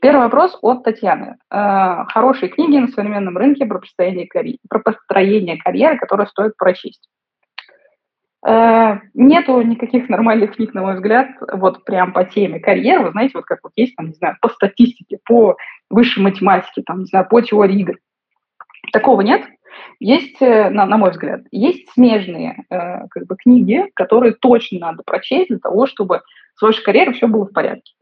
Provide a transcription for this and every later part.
Первый вопрос от Татьяны. Э, хорошие книги на современном рынке про построение, карьеры, про построение карьеры, которые стоит прочесть. Э, нету никаких нормальных книг, на мой взгляд, вот прям по теме карьеры. Вы знаете, вот как вот есть, там, не знаю, по статистике, по высшей математике, там, не знаю, по теории игр. Такого нет. Есть, э, на, на мой взгляд, есть смежные как бы книги, которые точно надо прочесть для того, чтобы с вашей карьерой все было в порядке.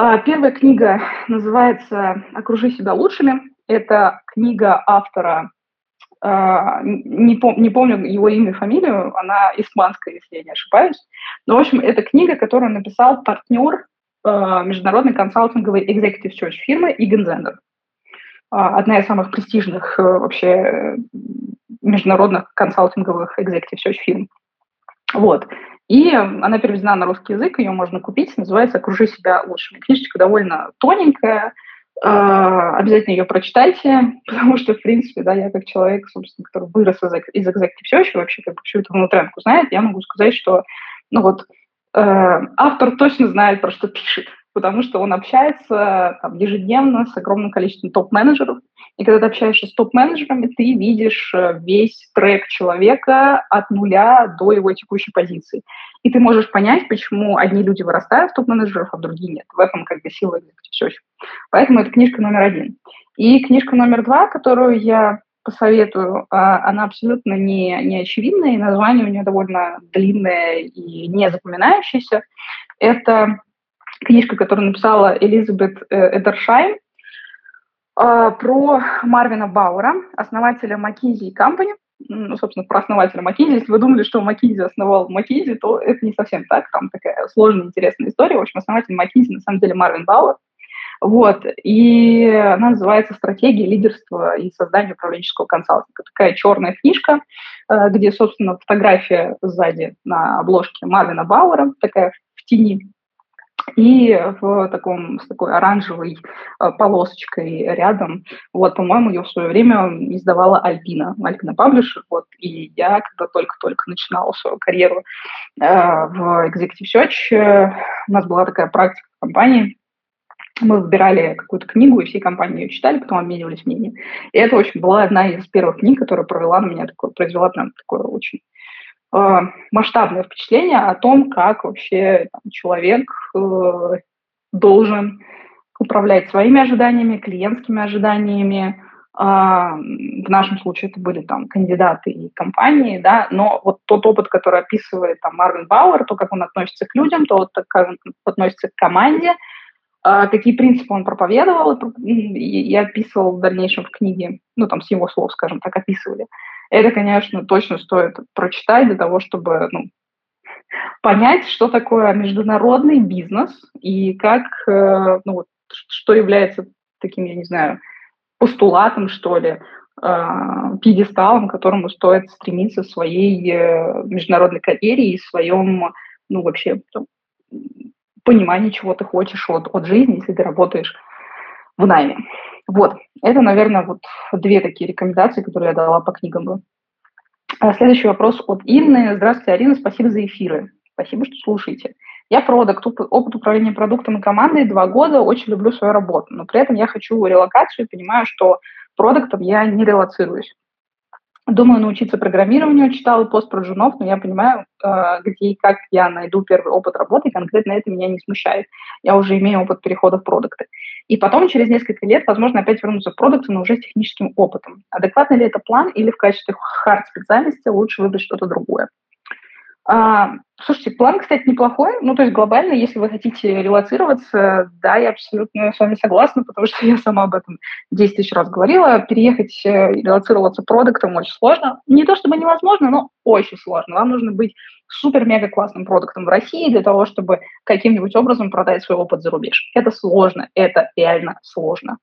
А, первая книга называется «Окружи себя лучшими». Это книга автора, а, не, пом не помню его имя и фамилию, она испанская, если я не ошибаюсь. Но, в общем, это книга, которую написал партнер а, международной консалтинговой executive search фирмы Игензендер. Одна из самых престижных э, вообще международных консалтинговых executive search фирм. Вот. И она переведена на русский язык, ее можно купить, называется «Окружи себя лучшими». Книжечка довольно тоненькая, а, обязательно ее прочитайте, потому что, в принципе, да, я как человек, собственно, который вырос из, из Executive Search, вообще как бы всю эту внутрянку знает, я могу сказать, что, ну вот, э, автор точно знает, про что пишет потому что он общается там, ежедневно с огромным количеством топ-менеджеров. И когда ты общаешься с топ-менеджерами, ты видишь э, весь трек человека от нуля до его текущей позиции. И ты можешь понять, почему одни люди вырастают в топ-менеджеров, а другие нет. В этом как бы сила все. Поэтому это книжка номер один. И книжка номер два, которую я посоветую, а, она абсолютно не, не очевидная, и название у нее довольно длинное и не запоминающееся. Это книжка, которую написала Элизабет э, Эдершайм, а, про Марвина Бауэра, основателя McKinsey Company, ну, собственно, про основателя McKinsey. Если вы думали, что McKinsey основал McKinsey, то это не совсем так. Там такая сложная, интересная история. В общем, основатель McKinsey на самом деле Марвин Бауэр. Вот. И она называется «Стратегия лидерства и создания управленческого консалтинга». Такая черная книжка, э, где, собственно, фотография сзади на обложке Марвина Бауэра, такая в тени и в таком, с такой оранжевой э, полосочкой рядом. Вот, по-моему, ее в свое время издавала Альпина, Альпина Паблишер. Вот, и я, когда только-только начинала свою карьеру э, в Executive Search, э, у нас была такая практика в компании, мы выбирали какую-то книгу, и все компании ее читали, потом обменивались мнением. И это, общем, была одна из первых книг, которая провела на меня такое, произвела прям такое очень масштабное впечатление о том, как вообще там, человек э, должен управлять своими ожиданиями, клиентскими ожиданиями. Э, в нашем случае это были там кандидаты и компании, да, но вот тот опыт, который описывает там Марвин Бауэр, то, как он относится к людям, то, как он относится к команде, какие принципы он проповедовал и, и описывал в дальнейшем в книге, ну, там, с его слов, скажем так, описывали. Это, конечно, точно стоит прочитать для того, чтобы ну, понять, что такое международный бизнес и как, э, ну, вот, что является таким, я не знаю, постулатом, что ли, э, пьедесталом, к которому стоит стремиться в своей э, международной карьере и в своем, ну, вообще, там, понимание, чего ты хочешь от, от жизни, если ты работаешь в найме. Вот, это, наверное, вот две такие рекомендации, которые я дала по книгам. бы. А следующий вопрос от Инны. Здравствуйте, Арина, спасибо за эфиры. Спасибо, что слушаете. Я продукт, опыт управления продуктом и командой два года, очень люблю свою работу, но при этом я хочу релокацию и понимаю, что продуктом я не релацируюсь. Думаю научиться программированию, читала пост про джунов, но я понимаю, э, где и как я найду первый опыт работы, и конкретно это меня не смущает. Я уже имею опыт перехода в продукты. И потом, через несколько лет, возможно, опять вернуться в продукты, но уже с техническим опытом. Адекватный ли это план или в качестве хард-специальности лучше выбрать что-то другое? А, слушайте, план, кстати, неплохой. Ну, то есть глобально, если вы хотите релацироваться, да, я абсолютно с вами согласна, потому что я сама об этом 10 тысяч раз говорила. Переехать, э, релацироваться продуктом очень сложно. Не то чтобы невозможно, но очень сложно. Вам нужно быть супер-мега классным продуктом в России для того, чтобы каким-нибудь образом продать свой опыт за рубеж. Это сложно, это реально сложно.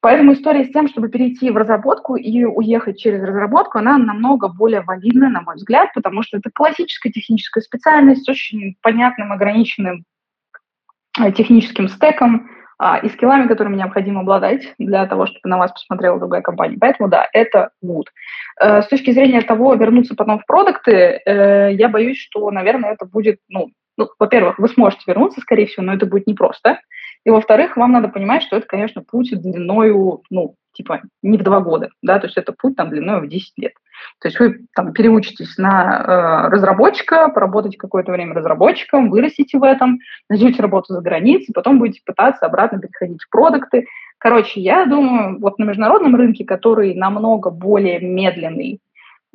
Поэтому история с тем, чтобы перейти в разработку и уехать через разработку, она намного более валидна, на мой взгляд, потому что это классическая техническая специальность с очень понятным, ограниченным э, техническим стеком а, и скиллами, которыми необходимо обладать для того, чтобы на вас посмотрела другая компания. Поэтому да, это good. Э, с точки зрения того, вернуться потом в продукты, э, я боюсь, что, наверное, это будет, ну, ну, во-первых, вы сможете вернуться, скорее всего, но это будет непросто. И, во-вторых, вам надо понимать, что это, конечно, путь длиною, ну, типа, не в два года, да, то есть это путь там длиной в 10 лет. То есть вы там переучитесь на э, разработчика, поработаете какое-то время разработчиком, вырастите в этом, найдете работу за границей, потом будете пытаться обратно переходить в продукты. Короче, я думаю, вот на международном рынке, который намного более медленный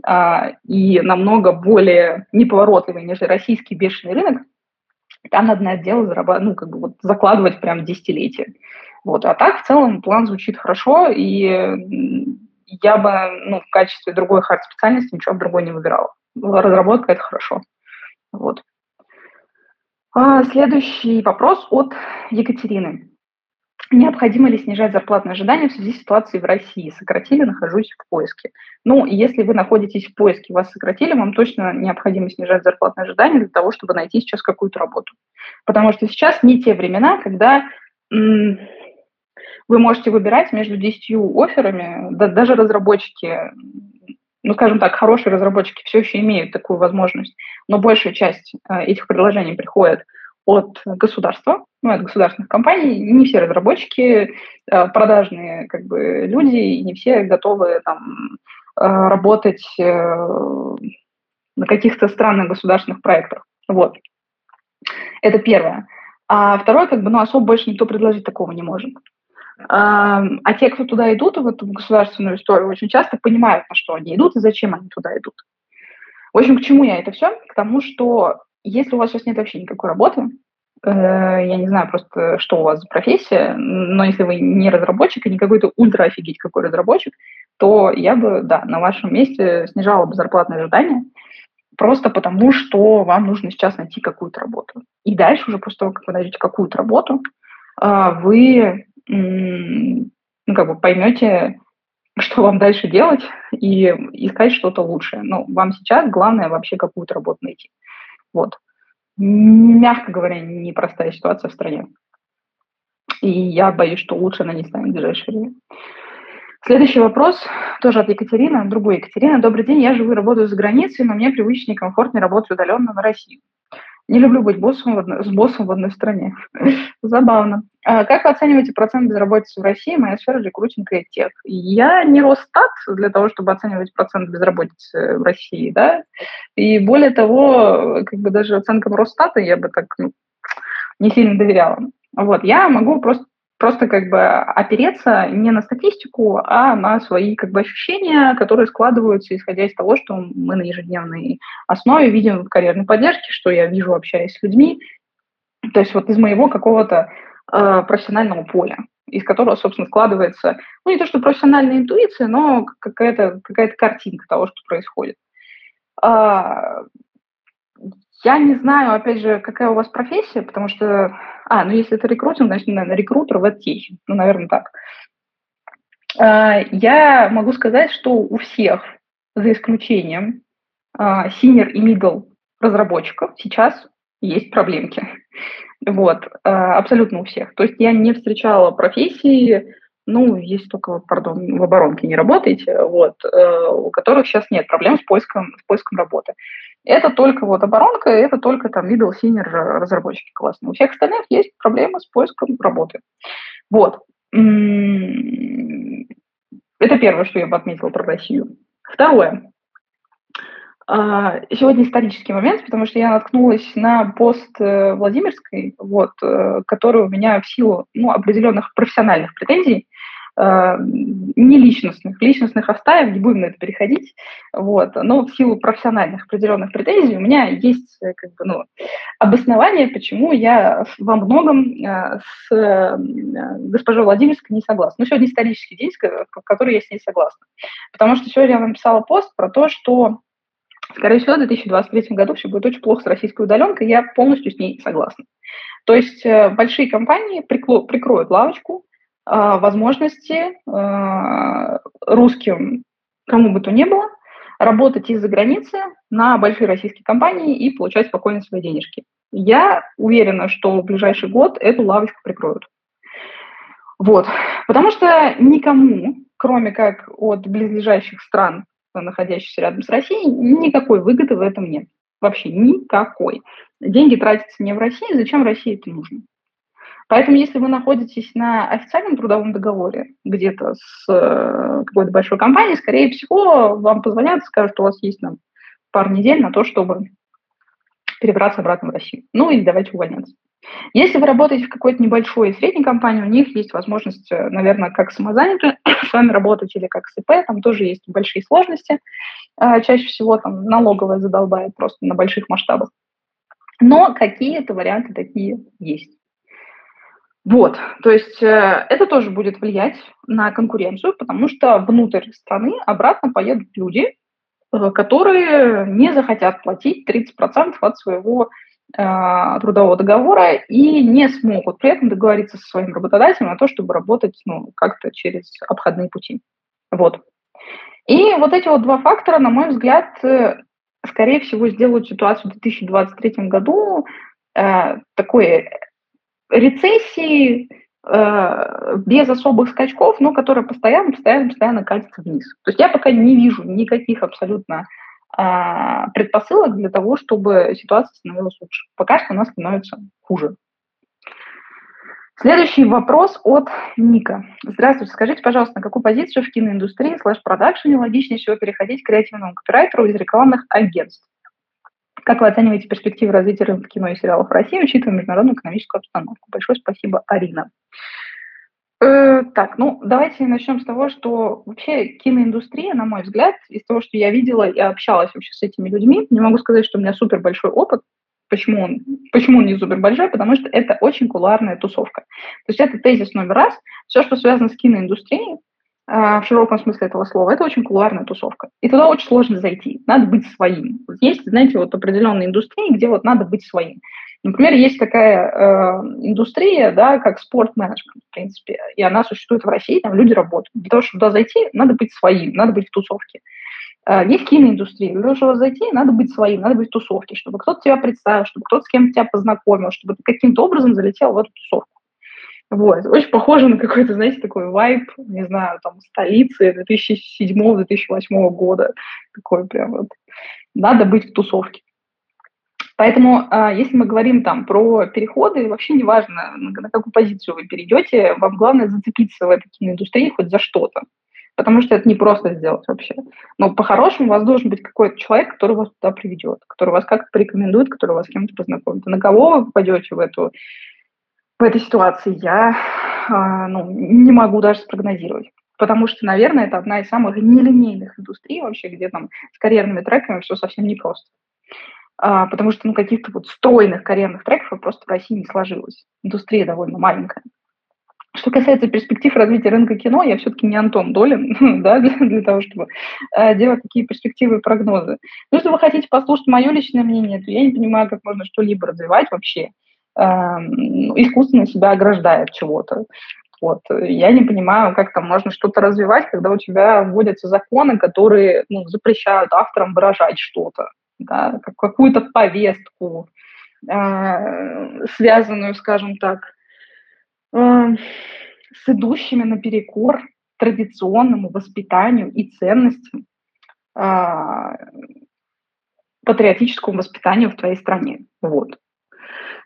э, и намного более неповоротливый, нежели российский бешеный рынок, там надо на это дело зарабатывать, ну, как бы вот закладывать прям десятилетия. Вот. А так, в целом, план звучит хорошо, и я бы ну, в качестве другой хард-специальности ничего другой не выбирала. Разработка – это хорошо. Вот. А, следующий вопрос от Екатерины. Необходимо ли снижать зарплатные ожидания в связи с ситуацией в России? Сократили, нахожусь в поиске. Ну, если вы находитесь в поиске, вас сократили, вам точно необходимо снижать зарплатные ожидания для того, чтобы найти сейчас какую-то работу. Потому что сейчас не те времена, когда м- вы можете выбирать между 10 офферами, да, даже разработчики, ну, скажем так, хорошие разработчики все еще имеют такую возможность, но большая часть э, этих предложений приходит от государства, ну, от государственных компаний. Не все разработчики э, продажные как бы, люди, не все готовы там, э, работать э, на каких-то странных государственных проектах. Вот. Это первое. А второе, как бы, ну, особо больше никто предложить такого не может. А, те, кто туда идут, в государственную историю, очень часто понимают, на что они идут и зачем они туда идут. В общем, к чему я это все? К тому, что если у вас сейчас нет вообще никакой работы, э, я не знаю просто, что у вас за профессия, но если вы не разработчик и не какой-то ультра офигеть какой разработчик, то я бы, да, на вашем месте снижала бы зарплатные ожидания, просто потому, что вам нужно сейчас найти какую-то работу. И дальше уже после того, как вы найдете какую-то работу, э, вы ну, как бы поймете, что вам дальше делать и искать что-то лучшее. Но вам сейчас главное вообще какую-то работу найти. Вот. Мягко говоря, непростая ситуация в стране. И я боюсь, что лучше она не станет в ближайшее время. Следующий вопрос тоже от Екатерины, другой Екатерина. Добрый день, я живу и работаю за границей, но мне привычнее и комфортнее работать удаленно на Россию. Не люблю быть боссом в одной, с боссом в одной стране. Забавно. А как вы оцениваете процент безработицы в России? Моя сфера рекрутинг и тех. Я не Росстат для того, чтобы оценивать процент безработицы в России, да. И более того, как бы даже оценкам Росстата я бы так ну, не сильно доверяла. Вот, я могу просто просто как бы опереться не на статистику, а на свои как бы ощущения, которые складываются исходя из того, что мы на ежедневной основе видим в карьерной поддержке, что я вижу, общаясь с людьми. То есть вот из моего какого-то э, профессионального поля, из которого, собственно, складывается, ну, не то, что профессиональная интуиция, но какая-то какая картинка того, что происходит. А, я не знаю, опять же, какая у вас профессия, потому что а, ну если это рекрутинг, значит, наверное, рекрутер в education. Ну, наверное, так. А, я могу сказать, что у всех, за исключением а, senior и middle разработчиков, сейчас есть проблемки. Вот, абсолютно у всех. То есть я не встречала профессии, ну, есть только, пардон, в оборонке не работаете, вот, у которых сейчас нет проблем с поиском, с поиском работы. Это только вот оборонка, это только там middle senior разработчики классные. У всех остальных есть проблемы с поиском работы. Вот. Это первое, что я бы отметила про Россию. Второе. А, сегодня исторический момент, потому что я наткнулась на пост э, Владимирской, вот, э, который у меня в силу ну, определенных профессиональных претензий э, не личностных. Личностных оставим, не будем на это переходить. Вот. Но в силу профессиональных определенных претензий у меня есть как бы, ну, обоснование, почему я во многом э, с э, госпожой Владимирской не согласна. Ну, сегодня исторический день, в который я с ней согласна. Потому что сегодня я написала пост про то, что Скорее всего, в 2023 году все будет очень плохо с российской удаленкой, я полностью с ней согласна. То есть э, большие компании прикроют лавочку, а, возможности а, русским, кому бы то ни было, работать из-за границы на большие российские компании и получать спокойно свои денежки. Я уверена, что в ближайший год эту лавочку прикроют. Вот. Потому что никому, кроме как от близлежащих стран, находящихся рядом с Россией, никакой выгоды в этом нет. Вообще никакой. Деньги тратятся не в России, зачем России это нужно? Поэтому, если вы находитесь на официальном трудовом договоре где-то с э, какой-то большой компанией, скорее всего, вам позвонят, скажут, что у вас есть там, пару недель на то, чтобы перебраться обратно в Россию. Ну или давайте увольняться. Если вы работаете в какой-то небольшой и средней компании, у них есть возможность, э, наверное, как самозанятые с вами работать или как СП, там тоже есть большие сложности. Э, чаще всего там налоговая задолбает просто на больших масштабах. Но какие-то варианты такие есть. Вот, то есть э, это тоже будет влиять на конкуренцию, потому что внутрь страны обратно поедут люди, э, которые не захотят платить 30% от своего трудового договора и не смогут при этом договориться со своим работодателем на то, чтобы работать ну, как-то через обходные пути. Вот. И вот эти вот два фактора, на мой взгляд, э, скорее всего, сделают ситуацию в 2023 году э, такой рецессии э, без особых скачков, но которая постоянно, постоянно, постоянно катится вниз. То есть я пока не вижу никаких абсолютно предпосылок для того, чтобы ситуация становилась лучше. Пока что она становится хуже. Следующий вопрос от Ника. Здравствуйте, скажите, пожалуйста, на какую позицию в киноиндустрии слэш-продакшене логичнее всего переходить к креативному копирайтеру из рекламных агентств? Как вы оцениваете перспективы развития рынка кино и сериалов в России, учитывая международную экономическую обстановку? Большое спасибо, Арина. Э, так, ну давайте начнем с того, что вообще киноиндустрия, на мой взгляд, из того, что я видела и общалась вообще с этими людьми, не могу сказать, что у меня супер большой опыт. Почему он, почему он не супер большой? Потому что это очень куларная тусовка. То есть это тезис номер раз. Все, что связано с киноиндустрией, в широком смысле этого слова, это очень кулуарная тусовка. И туда очень сложно зайти. Надо быть своим. Есть, знаете, вот определенные индустрии, где вот надо быть своим. Например, есть такая э, индустрия, да, как спорт-менеджмент, в принципе, и она существует в России, там люди работают. Для того, чтобы туда зайти, надо быть своим, надо быть в тусовке. Э, есть киноиндустрия. Для того, чтобы зайти, надо быть своим, надо быть в тусовке, чтобы кто-то тебя представил, чтобы кто-то с кем-то тебя познакомил, чтобы ты каким-то образом залетел в эту тусовку. Вот. Очень похоже на какой-то, знаете, такой вайб, не знаю, там, столицы 2007-2008 года. Такой прям вот. Надо быть в тусовке. Поэтому, а, если мы говорим там про переходы, вообще не важно, на какую позицию вы перейдете, вам главное зацепиться в этой киноиндустрии хоть за что-то. Потому что это не просто сделать вообще. Но по-хорошему у вас должен быть какой-то человек, который вас туда приведет, который вас как-то порекомендует, который вас с кем-то познакомит. на кого вы попадете в эту в этой ситуации я а, ну, не могу даже спрогнозировать. Потому что, наверное, это одна из самых нелинейных индустрий вообще, где там с карьерными треками все совсем непросто. А, потому что ну, каких-то вот стройных карьерных треков просто в России не сложилось. Индустрия довольно маленькая. Что касается перспектив развития рынка кино, я все-таки не Антон Долин, да, для, того, чтобы э, делать такие перспективы и прогнозы. Ну, если вы хотите послушать мое личное мнение, то я не понимаю, как можно что-либо развивать вообще, искусственно себя ограждает чего-то. Вот. Я не понимаю, как там можно что-то развивать, когда у тебя вводятся законы, которые ну, запрещают авторам выражать что-то, да, какую-то повестку, э, связанную, скажем так, э, с идущими наперекор традиционному воспитанию и ценностям, э, патриотическому воспитанию в твоей стране. Вот.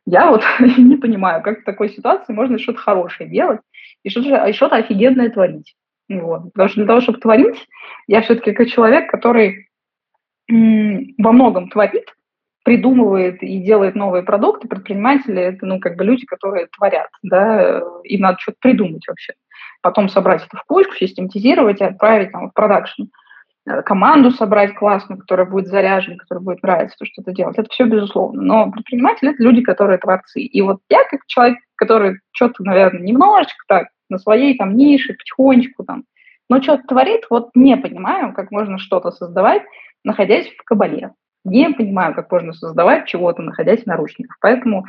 Я вот не понимаю, как в такой ситуации можно что-то хорошее делать и что-то, и что-то офигенное творить. Вот. Потому что для того, чтобы творить, я все-таки как человек, который во многом творит, придумывает и делает новые продукты, предприниматели – это, ну, как бы люди, которые творят, да, им надо что-то придумать вообще. Потом собрать это в кучку, систематизировать и отправить там в продакшн. Команду собрать классную, которая будет заряжена, которая будет нравиться то, что ты делаешь. Это все безусловно. Но предприниматели – это люди, которые творцы. И вот я, как человек, который что-то, наверное, немножечко так на своей там нише, потихонечку там, но что-то творит, вот не понимаю, как можно что-то создавать, находясь в кабале. Не понимаю, как можно создавать чего-то, находясь в наручниках. Поэтому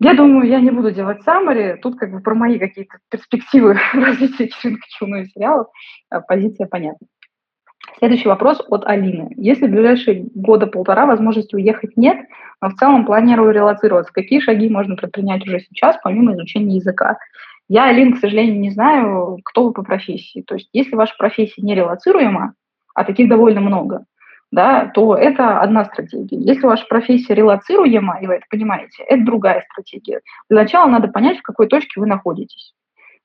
я думаю, я не буду делать саммари. Тут как бы про мои какие-то перспективы развития кино и сериалов а, позиция понятна. Следующий вопрос от Алины. Если в ближайшие года полтора возможности уехать нет, но в целом планирую релацироваться, какие шаги можно предпринять уже сейчас, помимо изучения языка? Я, Алин, к сожалению, не знаю, кто вы по профессии. То есть если ваша профессия не релацируема, а таких довольно много, да, то это одна стратегия. Если ваша профессия релацируема, и вы это понимаете, это другая стратегия. Для начала надо понять, в какой точке вы находитесь.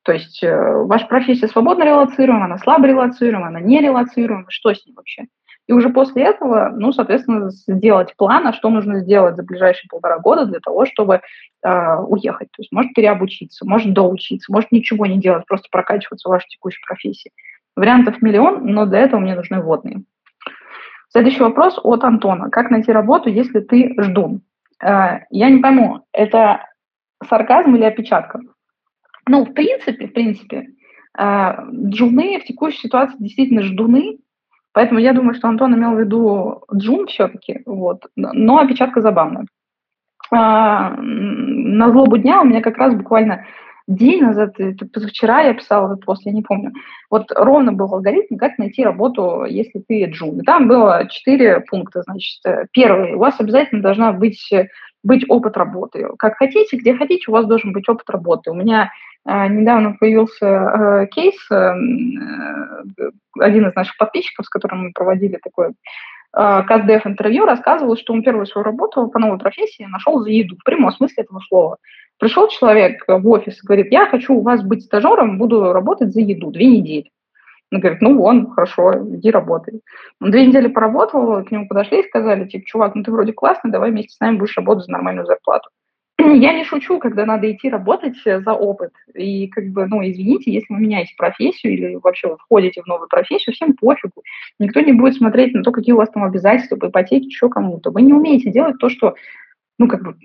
То есть э, ваша профессия свободно релацируема, она слабо релацируема, она не релацируема, что с ней вообще? И уже после этого, ну, соответственно, сделать план, а что нужно сделать за ближайшие полтора года для того, чтобы э, уехать. То есть может переобучиться, может доучиться, может ничего не делать, просто прокачиваться в вашей текущей профессии. Вариантов миллион, но для этого мне нужны водные. Следующий вопрос от Антона. Как найти работу, если ты ждун? Э, я не пойму, это сарказм или опечатка? Ну, в принципе, в принципе, э, джуны в текущей ситуации действительно ждуны, поэтому я думаю, что Антон имел в виду джун все-таки, вот, но опечатка забавная. Э, на злобу дня у меня как раз буквально день назад, это позавчера я писала этот пост, я не помню. Вот ровно был алгоритм, как найти работу, если ты джун. Там было четыре пункта, значит. Первый, у вас обязательно должна быть, быть опыт работы. Как хотите, где хотите, у вас должен быть опыт работы. У меня э, недавно появился э, кейс, э, э один из наших подписчиков, с которым мы проводили такое э, КАЗДЕФ интервью, рассказывал, что он первую свою работу по новой профессии нашел за еду, в прямом смысле этого слова. Пришел человек в офис и говорит, я хочу у вас быть стажером, буду работать за еду две недели. Он говорит, ну вон, хорошо, иди работай. Он две недели поработал, к нему подошли и сказали, типа, чувак, ну ты вроде классный, давай вместе с нами будешь работать за нормальную зарплату. Я не шучу, когда надо идти работать за опыт. И как бы, ну, извините, если вы меняете профессию или вообще входите в новую профессию, всем пофигу. Никто не будет смотреть на то, какие у вас там обязательства по ипотеке, еще кому-то. Вы не умеете делать то, что, ну, как бы,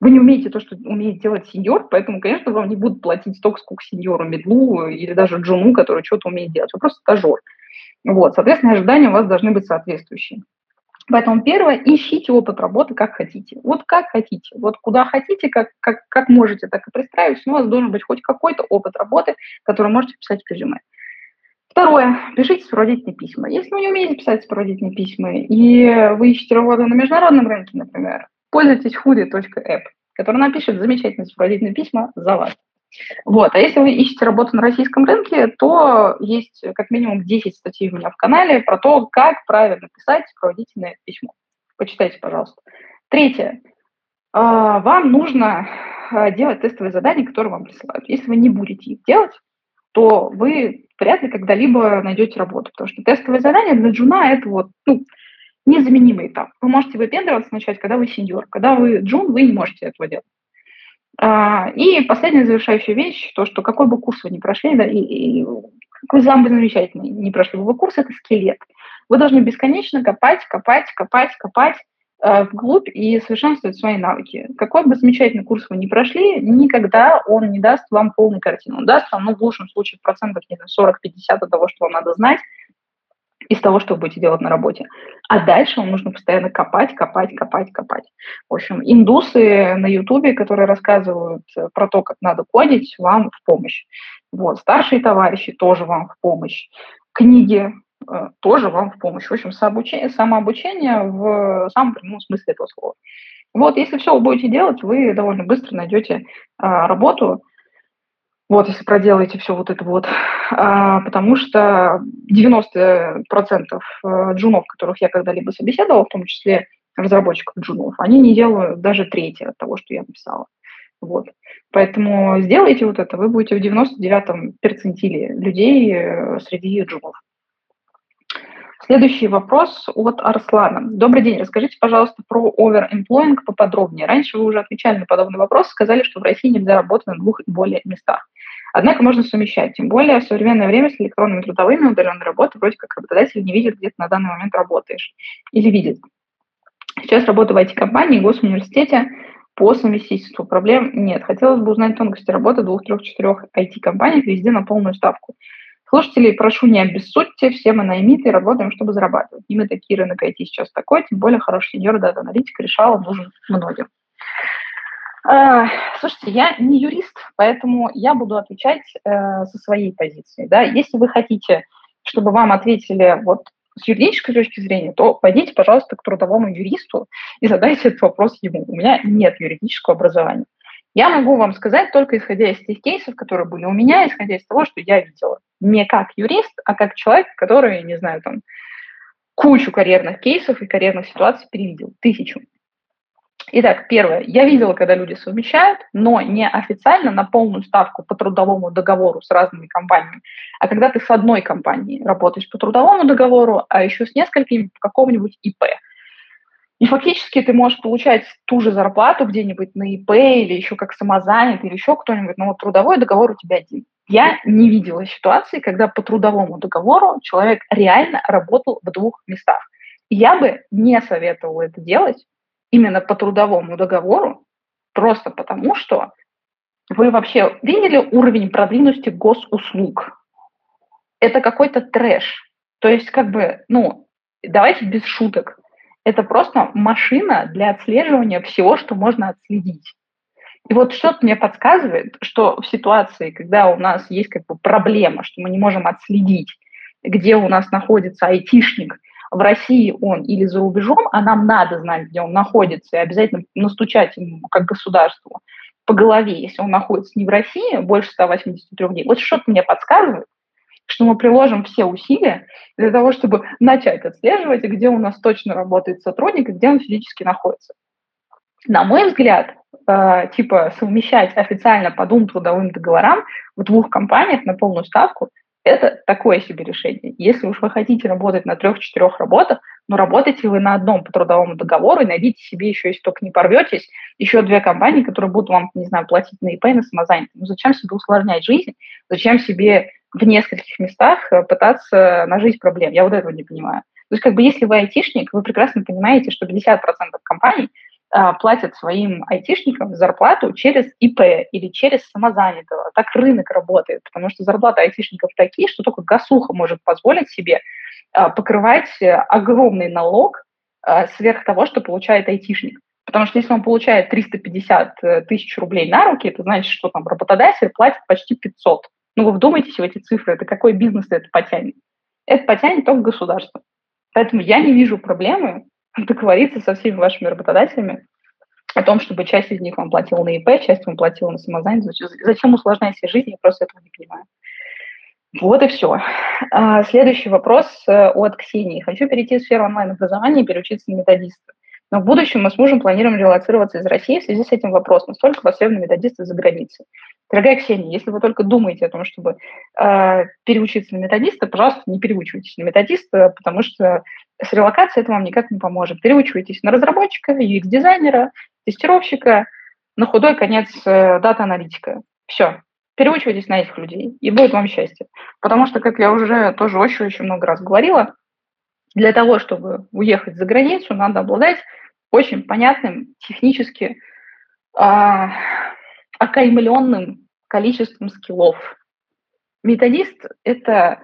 вы не умеете то, что умеет делать сеньор, поэтому, конечно, вам не будут платить столько, сколько сеньору, медлу или даже джуну, который что-то умеет делать. Вы просто стажер. Вот, соответственно, ожидания у вас должны быть соответствующие. Поэтому первое, ищите опыт работы как хотите. Вот как хотите. Вот куда хотите, как, как, как можете, так и пристраивайтесь. Но у вас должен быть хоть какой-то опыт работы, который можете писать в резюме. Второе. Пишите сопроводительные письма. Если вы не умеете писать сопроводительные письма, и вы ищете работу на международном рынке, например, пользуйтесь hoodie.app, который напишет замечательные сопроводительные письма за вас. Вот. А если вы ищете работу на российском рынке, то есть как минимум 10 статей у меня в канале про то, как правильно писать сопроводительное письмо. Почитайте, пожалуйста. Третье. А, вам нужно а, делать тестовые задания, которые вам присылают. Если вы не будете их делать, то вы вряд ли когда-либо найдете работу, потому что тестовые задания для джуна – это вот, ну, незаменимый этап. Вы можете выпендриваться начать, когда вы сеньор. Когда вы джун, вы не можете этого делать. А, и последняя завершающая вещь, то, что какой бы курс вы ни прошли, да, и, и какой самый замечательный не прошли бы курс, это скелет. Вы должны бесконечно копать, копать, копать, копать э, вглубь и совершенствовать свои навыки. Какой бы замечательный курс вы ни прошли, никогда он не даст вам полной картины. Он даст вам, ну, в лучшем случае, процентов, не знаю, 40-50 от того, что вам надо знать, из того, что вы будете делать на работе. А дальше вам нужно постоянно копать, копать, копать, копать. В общем, индусы на Ютубе, которые рассказывают э, про то, как надо кодить, вам в помощь. Вот, старшие товарищи тоже вам в помощь. Книги э, тоже вам в помощь. В общем, самообучение, самообучение в самом прямом смысле этого слова. Вот, если все вы будете делать, вы довольно быстро найдете а, работу, вот, если проделаете все вот это вот, а, потому что 90% э, джунов, которых я когда-либо собеседовала, в том числе разработчиков джунов, они не делают даже третье от того, что я написала. Вот. Поэтому сделайте вот это, вы будете в 99-м перцентиле людей э, среди джунов. Следующий вопрос от Арслана. Добрый день. Расскажите, пожалуйста, про overemploying поподробнее. Раньше вы уже отвечали на подобный вопрос, сказали, что в России нельзя работать на двух и более местах. Однако можно совмещать. Тем более в современное время с электронными трудовыми удаленной работы вроде как работодатель не видит, где ты на данный момент работаешь. Или видит. Сейчас работаю в IT-компании, госуниверситете по совместительству. Проблем нет. Хотелось бы узнать тонкости работы двух, трех, четырех IT-компаний везде на полную ставку. Слушателей прошу не обессудьте, все мы наймиты работаем, чтобы зарабатывать. Именно такие рынок IT сейчас такой, тем более хороший сеньор, дата-аналитик, решала нужен многим. А, слушайте, я не юрист, поэтому я буду отвечать э, со своей позиции. Да? Если вы хотите, чтобы вам ответили вот с юридической точки зрения, то пойдите, пожалуйста, к трудовому юристу и задайте этот вопрос ему. У меня нет юридического образования. Я могу вам сказать только исходя из тех кейсов, которые были у меня, исходя из того, что я видела. Не как юрист, а как человек, который, не знаю, там, кучу карьерных кейсов и карьерных ситуаций перевидел. Тысячу. Итак, первое. Я видела, когда люди совмещают, но не официально на полную ставку по трудовому договору с разными компаниями, а когда ты с одной компанией работаешь по трудовому договору, а еще с несколькими по какому-нибудь ИП. И фактически ты можешь получать ту же зарплату где-нибудь на ИП или еще как самозанят, или еще кто-нибудь, но вот трудовой договор у тебя один. Я не видела ситуации, когда по трудовому договору человек реально работал в двух местах. Я бы не советовала это делать, именно по трудовому договору, просто потому что вы вообще видели уровень продвинутости госуслуг? Это какой-то трэш. То есть, как бы, ну, давайте без шуток. Это просто машина для отслеживания всего, что можно отследить. И вот что-то мне подсказывает, что в ситуации, когда у нас есть как бы проблема, что мы не можем отследить, где у нас находится айтишник, в России он или за рубежом, а нам надо знать, где он находится, и обязательно настучать ему как государству по голове, если он находится не в России больше 183 дней. Вот что-то мне подсказывает, что мы приложим все усилия для того, чтобы начать отслеживать, где у нас точно работает сотрудник и где он физически находится. На мой взгляд, э, типа совмещать официально по двум трудовым договорам в двух компаниях на полную ставку это такое себе решение. Если уж вы хотите работать на трех-четырех работах, ну, работайте вы на одном по трудовому договору и найдите себе еще, если только не порветесь, еще две компании, которые будут вам, не знаю, платить на ИП на самозанятых. Ну, зачем себе усложнять жизнь? Зачем себе в нескольких местах э, пытаться нажить проблем? Я вот этого не понимаю. То есть, как бы, если вы айтишник, вы прекрасно понимаете, что 50% компаний платят своим айтишникам зарплату через ИП или через самозанятого. Так рынок работает, потому что зарплаты айтишников такие, что только госуха может позволить себе а, покрывать огромный налог а, сверх того, что получает айтишник. Потому что если он получает 350 э, тысяч рублей на руки, это значит, что там работодатель платит почти 500. Ну вы вдумайтесь в эти цифры, это какой бизнес это потянет? Это потянет только государство. Поэтому я не вижу проблемы договориться со всеми вашими работодателями о том, чтобы часть из них вам платила на ИП, часть вам платила на самозанятость. Зачем усложнять себе жизнь, я просто этого не понимаю. Вот и все. А, следующий вопрос э, от Ксении. Хочу перейти в сферу онлайн-образования и переучиться на методиста. Но в будущем мы с мужем планируем релацироваться из России в связи с этим вопросом. Настолько востребованы методисты за границей. Дорогая Ксения, если вы только думаете о том, чтобы э, переучиться на методиста, пожалуйста, не переучивайтесь на методиста, потому что с релокацией это вам никак не поможет. Переучивайтесь на разработчика, UX-дизайнера, тестировщика, на худой конец э, дата-аналитика. Все. Переучивайтесь на этих людей, и будет вам счастье. Потому что, как я уже тоже очень-очень много раз говорила, для того, чтобы уехать за границу, надо обладать очень понятным, технически а, окаймленным количеством скиллов. Методист – это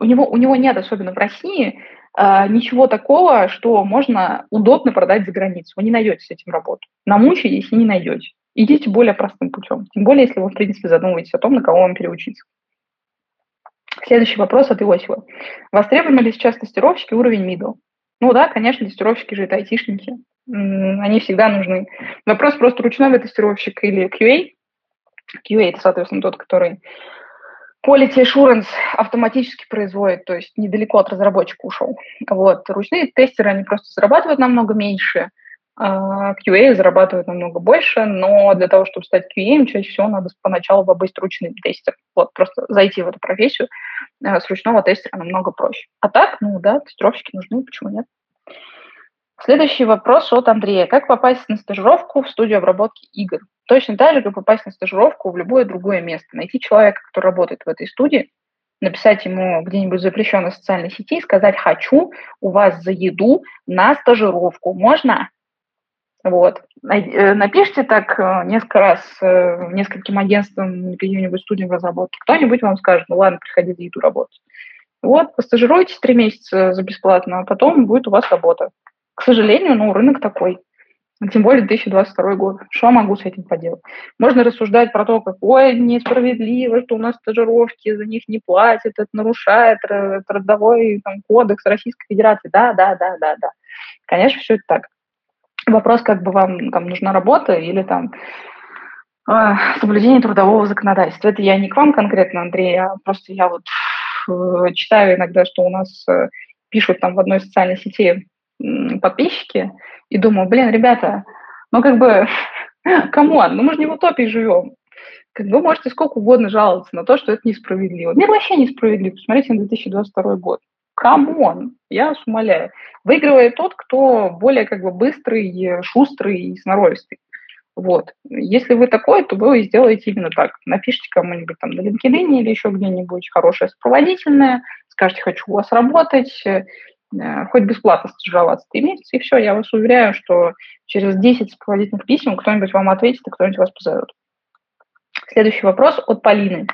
у него, у него нет, особенно в России, ничего такого, что можно удобно продать за границу. Вы не найдете с этим работу. Намучаетесь и не найдете. Идите более простым путем. Тем более, если вы, в принципе, задумываетесь о том, на кого вам переучиться. Следующий вопрос от Иосифа. Востребованы ли сейчас тестировщики уровень middle? Ну да, конечно, тестировщики же это айтишники. Они всегда нужны. Вопрос просто ручной тестировщик или QA. QA – это, соответственно, тот, который Quality Assurance автоматически производит, то есть недалеко от разработчика ушел. Вот. Ручные тестеры, они просто зарабатывают намного меньше, а QA зарабатывают намного больше, но для того, чтобы стать QA, чаще всего надо поначалу побыть ручным тестером. Вот, просто зайти в эту профессию э, с ручного тестера намного проще. А так, ну да, тестировщики нужны, почему нет? Следующий вопрос от Андрея. Как попасть на стажировку в студию обработки игр? Точно так же, как попасть на стажировку в любое другое место. Найти человека, который работает в этой студии, написать ему где-нибудь запрещенной социальной сети и сказать «хочу у вас за еду на стажировку». Можно? Вот. Э, напишите так э, несколько раз э, нескольким агентствам, каким-нибудь студиям разработки. Кто-нибудь вам скажет, ну ладно, приходи за еду работать. Вот, постажируйтесь три месяца за бесплатно, а потом будет у вас работа. К сожалению, ну, рынок такой. Тем более 2022 год. Что могу с этим поделать? Можно рассуждать про то, как, ой, несправедливо, что у нас стажировки, за них не платят, это нарушает трудовой там, кодекс Российской Федерации. Да, да, да, да, да. Конечно, все это так. Вопрос, как бы вам там нужна работа или там э, соблюдение трудового законодательства. Это я не к вам конкретно, Андрей, а просто я вот э, читаю иногда, что у нас э, пишут там в одной социальной сети подписчики, и думаю, блин, ребята, ну как бы, come on, ну мы же не в утопии живем. Как вы можете сколько угодно жаловаться на то, что это несправедливо. Мир вообще несправедлив. Посмотрите на 2022 год. Come on, я вас умоляю. Выигрывает тот, кто более как бы быстрый, шустрый и сноровистый. Вот. Если вы такой, то вы сделаете именно так. Напишите кому-нибудь там на LinkedIn или еще где-нибудь хорошее сопроводительное, скажите, хочу у вас работать, Э, хоть бесплатно стажироваться три месяца, и все, я вас уверяю, что через 10 сопроводительных писем кто-нибудь вам ответит, и кто-нибудь вас позовет. Следующий вопрос от Полины.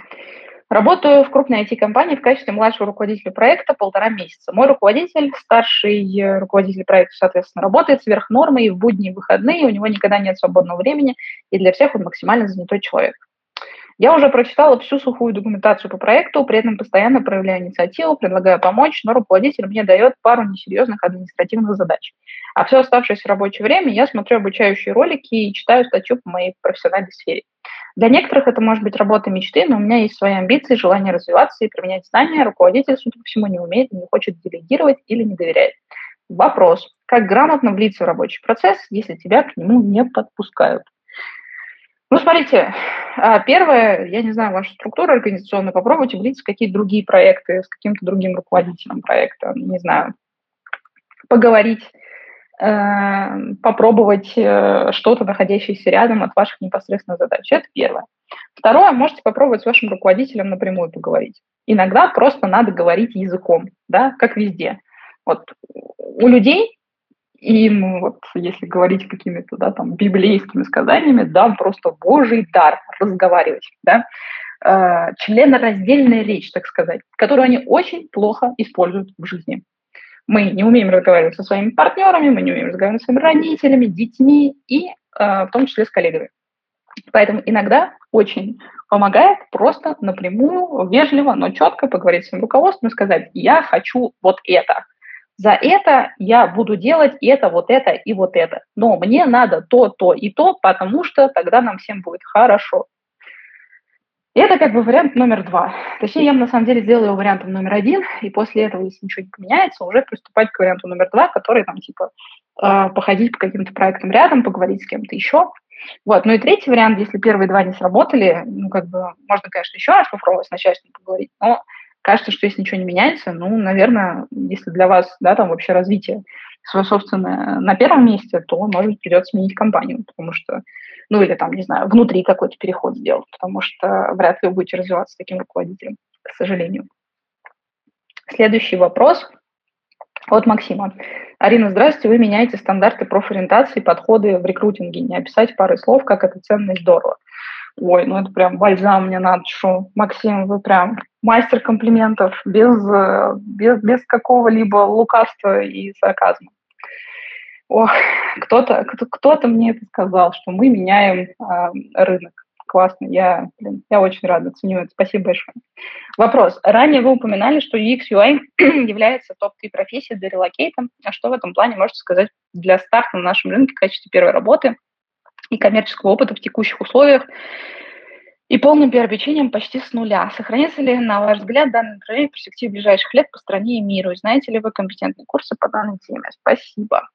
Работаю в крупной IT-компании в качестве младшего руководителя проекта полтора месяца. Мой руководитель, старший руководитель проекта, соответственно, работает сверх нормы и в будние и выходные, у него никогда нет свободного времени, и для всех он максимально занятой человек. Я уже прочитала всю сухую документацию по проекту, при этом постоянно проявляю инициативу, предлагаю помочь, но руководитель мне дает пару несерьезных административных задач. А все оставшееся рабочее время я смотрю обучающие ролики и читаю статью по моей профессиональной сфере. Для некоторых это может быть работа мечты, но у меня есть свои амбиции, желание развиваться и применять знания. Руководитель, судя по всему, не умеет, не хочет делегировать или не доверяет. Вопрос. Как грамотно влиться в рабочий процесс, если тебя к нему не подпускают? Ну, смотрите, а, первое, я не знаю вашу структуру организационную, попробуйте влиться в какие-то другие проекты с каким-то другим руководителем проекта, не знаю, поговорить, э, попробовать э, что-то, находящееся рядом от ваших непосредственных задач. Это первое. Второе, можете попробовать с вашим руководителем напрямую поговорить. Иногда просто надо говорить языком, да, как везде. Вот у людей им, вот, если говорить какими-то, да, там, библейскими сказаниями, да, просто божий дар разговаривать, да, э, членораздельная речь, так сказать, которую они очень плохо используют в жизни. Мы не умеем разговаривать со своими партнерами, мы не умеем разговаривать со своими родителями, детьми и э, в том числе с коллегами. Поэтому иногда очень помогает просто напрямую, вежливо, но четко поговорить с своим руководством и сказать, я хочу вот это – за это я буду делать это, вот это и вот это. Но мне надо то, то и то, потому что тогда нам всем будет хорошо. Это как бы вариант номер два. Точнее, я на самом деле сделала его вариантом номер один, и после этого, если ничего не поменяется, уже приступать к варианту номер два, который там типа э, походить по каким-то проектам рядом, поговорить с кем-то еще. Вот. Ну и третий вариант, если первые два не сработали, ну как бы можно, конечно, еще раз попробовать с начальством поговорить, но кажется, что если ничего не меняется, ну, наверное, если для вас, да, там вообще развитие свое собственное на первом месте, то, может придется сменить компанию, потому что, ну, или там, не знаю, внутри какой-то переход сделать, потому что вряд ли вы будете развиваться таким руководителем, к сожалению. Следующий вопрос от Максима. Арина, здравствуйте. Вы меняете стандарты профориентации, подходы в рекрутинге. Не описать пары слов, как это ценно и здорово. Ой, ну это прям бальзам мне на душу. Максим, вы прям мастер комплиментов, без, без, без какого-либо лукавства и сарказма. Ох, кто-то кто, кто мне это сказал, что мы меняем э, рынок. классно. Я, блин, я очень рада, ценю это. Спасибо большое. Вопрос. Ранее вы упоминали, что UX UI является топ-3 профессии для релокейта. А что в этом плане можете сказать для старта на нашем рынке в качестве первой работы и коммерческого опыта в текущих условиях и полным переобучением почти с нуля. Сохранится ли, на ваш взгляд, данный направление в перспективе ближайших лет по стране и миру? Знаете ли вы компетентные курсы по данной теме? Спасибо.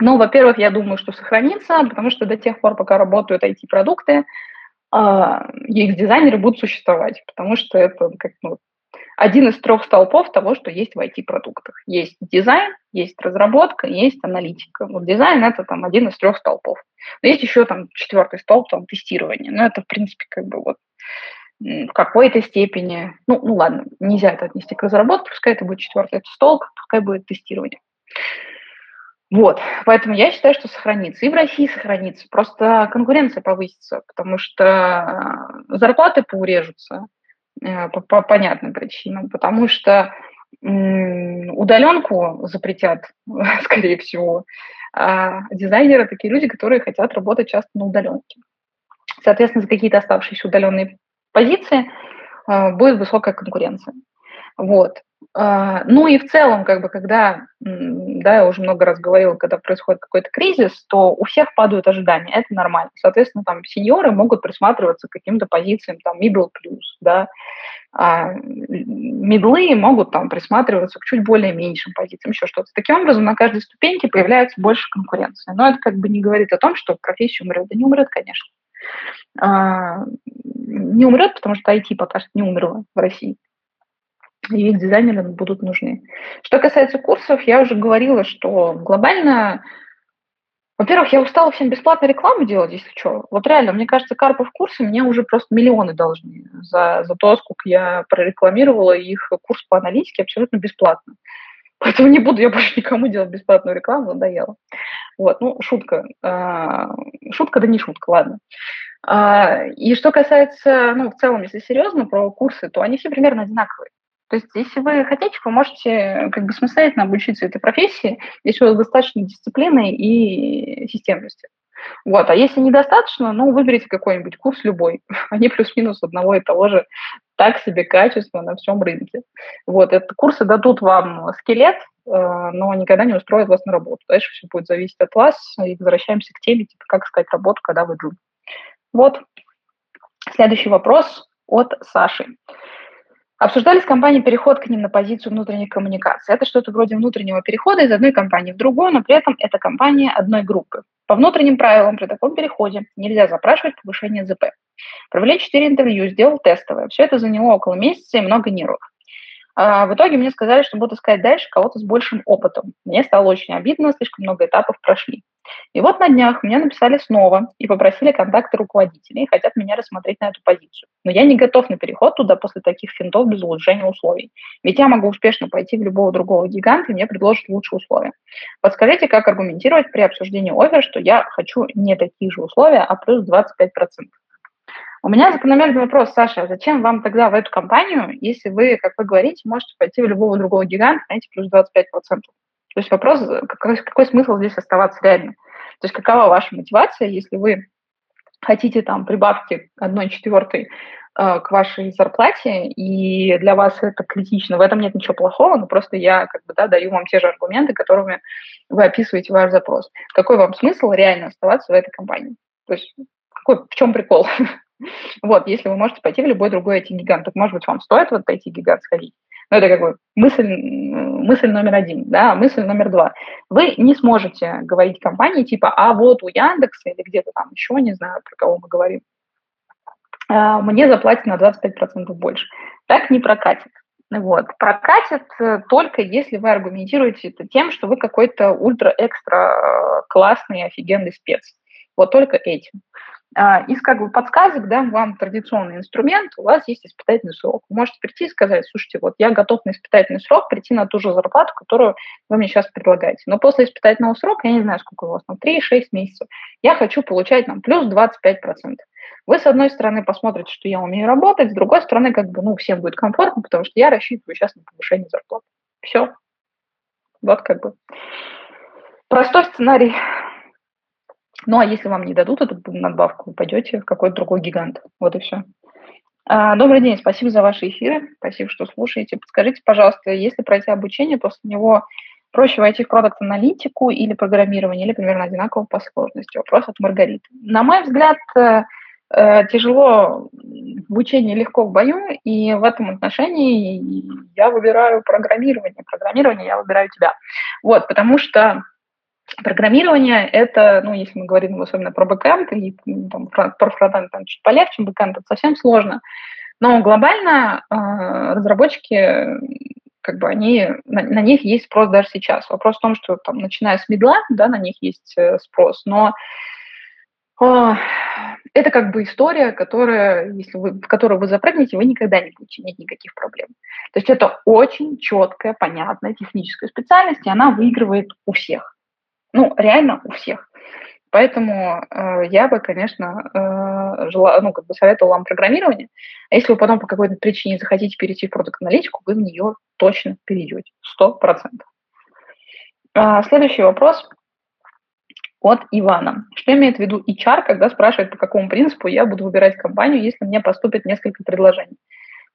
Ну, во-первых, я думаю, что сохранится, потому что до тех пор, пока работают IT-продукты, а, будут существовать, потому что это как, ну, один из трех столпов того, что есть в IT-продуктах. Есть дизайн, есть разработка, есть аналитика. Вот дизайн – это там один из трех столпов. Но есть еще там четвертый столб, там тестирование. Но это, в принципе, как бы вот в какой-то степени, ну, ну ладно, нельзя это отнести к разработке, пускай это будет четвертый столб, пускай будет тестирование. Вот, поэтому я считаю, что сохранится. И в России сохранится. Просто конкуренция повысится, потому что э, зарплаты поурежутся по, по понятным причинам, потому что удаленку запретят, скорее всего. А дизайнеры такие люди, которые хотят работать часто на удаленке. Соответственно, за какие-то оставшиеся удаленные позиции э, будет высокая конкуренция. Вот. А, ну и в целом, как бы, когда, да, я уже много раз говорила, когда происходит какой-то кризис, то у всех падают ожидания, это нормально. Соответственно, там сеньоры могут присматриваться к каким-то позициям, там, middle plus, да, а медлы могут там присматриваться к чуть более меньшим позициям, еще что-то. Таким образом, на каждой ступеньке появляется больше конкуренции. Но это как бы не говорит о том, что профессия умрет. Да не умрет, конечно. А, не умрет, потому что IT пока что не умерла в России и их дизайнеры будут нужны. Что касается курсов, я уже говорила, что глобально, во-первых, я устала всем бесплатно рекламу делать, если что. Вот реально, мне кажется, Карпов курсы мне уже просто миллионы должны за, за то, сколько я прорекламировала их курс по аналитике абсолютно бесплатно. Поэтому не буду я больше никому делать бесплатную рекламу, надоело. Вот, ну, шутка. А, шутка, да не шутка, ладно. А, и что касается, ну, в целом, если серьезно, про курсы, то они все примерно одинаковые. То есть, если вы хотите, вы можете как бы самостоятельно обучиться этой профессии, если у вас достаточно дисциплины и системности. Вот. А если недостаточно, ну, выберите какой-нибудь курс любой. Они плюс-минус одного и того же так себе качество на всем рынке. Вот. Это курсы дадут вам скелет, э, но никогда не устроят вас на работу. Дальше все будет зависеть от вас. И возвращаемся к теме, типа, как искать работу, когда вы джун. Вот. Следующий вопрос от Саши. Обсуждали с компанией переход к ним на позицию внутренних коммуникаций. Это что-то вроде внутреннего перехода из одной компании в другую, но при этом это компания одной группы. По внутренним правилам при таком переходе нельзя запрашивать повышение ЗП. Провели 4 интервью, сделал тестовое. Все это заняло около месяца и много нервов. А в итоге мне сказали, что будут искать дальше кого-то с большим опытом. Мне стало очень обидно, слишком много этапов прошли. И вот на днях мне написали снова и попросили контакты руководителей, хотят меня рассмотреть на эту позицию. Но я не готов на переход туда после таких финтов без улучшения условий. Ведь я могу успешно пойти в любого другого гиганта, и мне предложат лучшие условия. Подскажите, как аргументировать при обсуждении оффер, что я хочу не такие же условия, а плюс 25%. У меня закономерный вопрос, Саша, зачем вам тогда в эту компанию, если вы, как вы говорите, можете пойти в любого другого гиганта, знаете, плюс 25%? То есть вопрос, какой, какой смысл здесь оставаться реально? То есть какова ваша мотивация, если вы хотите там прибавки одной четвертой э, к вашей зарплате, и для вас это критично. В этом нет ничего плохого, но просто я как бы да, даю вам те же аргументы, которыми вы описываете ваш запрос. Какой вам смысл реально оставаться в этой компании? То есть какой, в чем прикол? Вот, если вы можете пойти в любой другой IT-гигант, так, может быть, вам стоит в этот IT-гигант сходить. Ну, это как бы мысль, мысль номер один, да, мысль номер два. Вы не сможете говорить компании типа, а вот у Яндекса или где-то там еще, не знаю, про кого мы говорим, а, мне заплатят на 25% больше. Так не прокатит. Вот. Прокатит э, только если вы аргументируете это тем, что вы какой-то ультра-экстра э, классный, офигенный спец. Вот только этим. А, из как бы подсказок дам вам традиционный инструмент, у вас есть испытательный срок. Вы можете прийти и сказать, слушайте, вот я готов на испытательный срок прийти на ту же зарплату, которую вы мне сейчас предлагаете. Но после испытательного срока, я не знаю, сколько у вас, там 3-6 месяцев, я хочу получать там плюс 25%. Вы, с одной стороны, посмотрите, что я умею работать, с другой стороны, как бы, ну, всем будет комфортно, потому что я рассчитываю сейчас на повышение зарплаты. Все. Вот как бы. Простой сценарий Ну, а если вам не дадут эту надбавку, вы пойдете в какой-то другой гигант. Вот и все. А, добрый день, спасибо за ваши эфиры, спасибо, что слушаете. Подскажите, пожалуйста, если пройти обучение, после него проще войти в продукт-аналитику или программирование, или примерно одинаково по сложности? Вопрос от Маргариты. На мой взгляд, э, э, тяжело в учении, легко в бою, и в этом отношении я выбираю программирование. Программирование я выбираю тебя. Вот, потому что Программирование — это, ну, если мы говорим особенно про бэкэнд или там, про фронтенд, там чуть полегче, бэкэнд — это совсем сложно. Но глобально э, разработчики, как бы они, на, на них есть спрос даже сейчас. Вопрос в том, что там, начиная с middle 'а, да, на них есть э, спрос, но э, это как бы история, которая, если вы, в которую вы запрыгнете, вы никогда не будете иметь никаких проблем. То есть это очень четкая, понятная техническая специальность, и она выигрывает у всех. Ну, реально у всех. Поэтому э, я бы, конечно, э, жела, ну, как бы советовала вам программирование. А если вы потом по какой-то причине захотите перейти в продукт-аналитику, вы в нее точно перейдете. Сто процентов. А, следующий вопрос от Ивана. Что имеет в виду HR, когда спрашивает, по какому принципу я буду выбирать компанию, если мне поступит несколько предложений?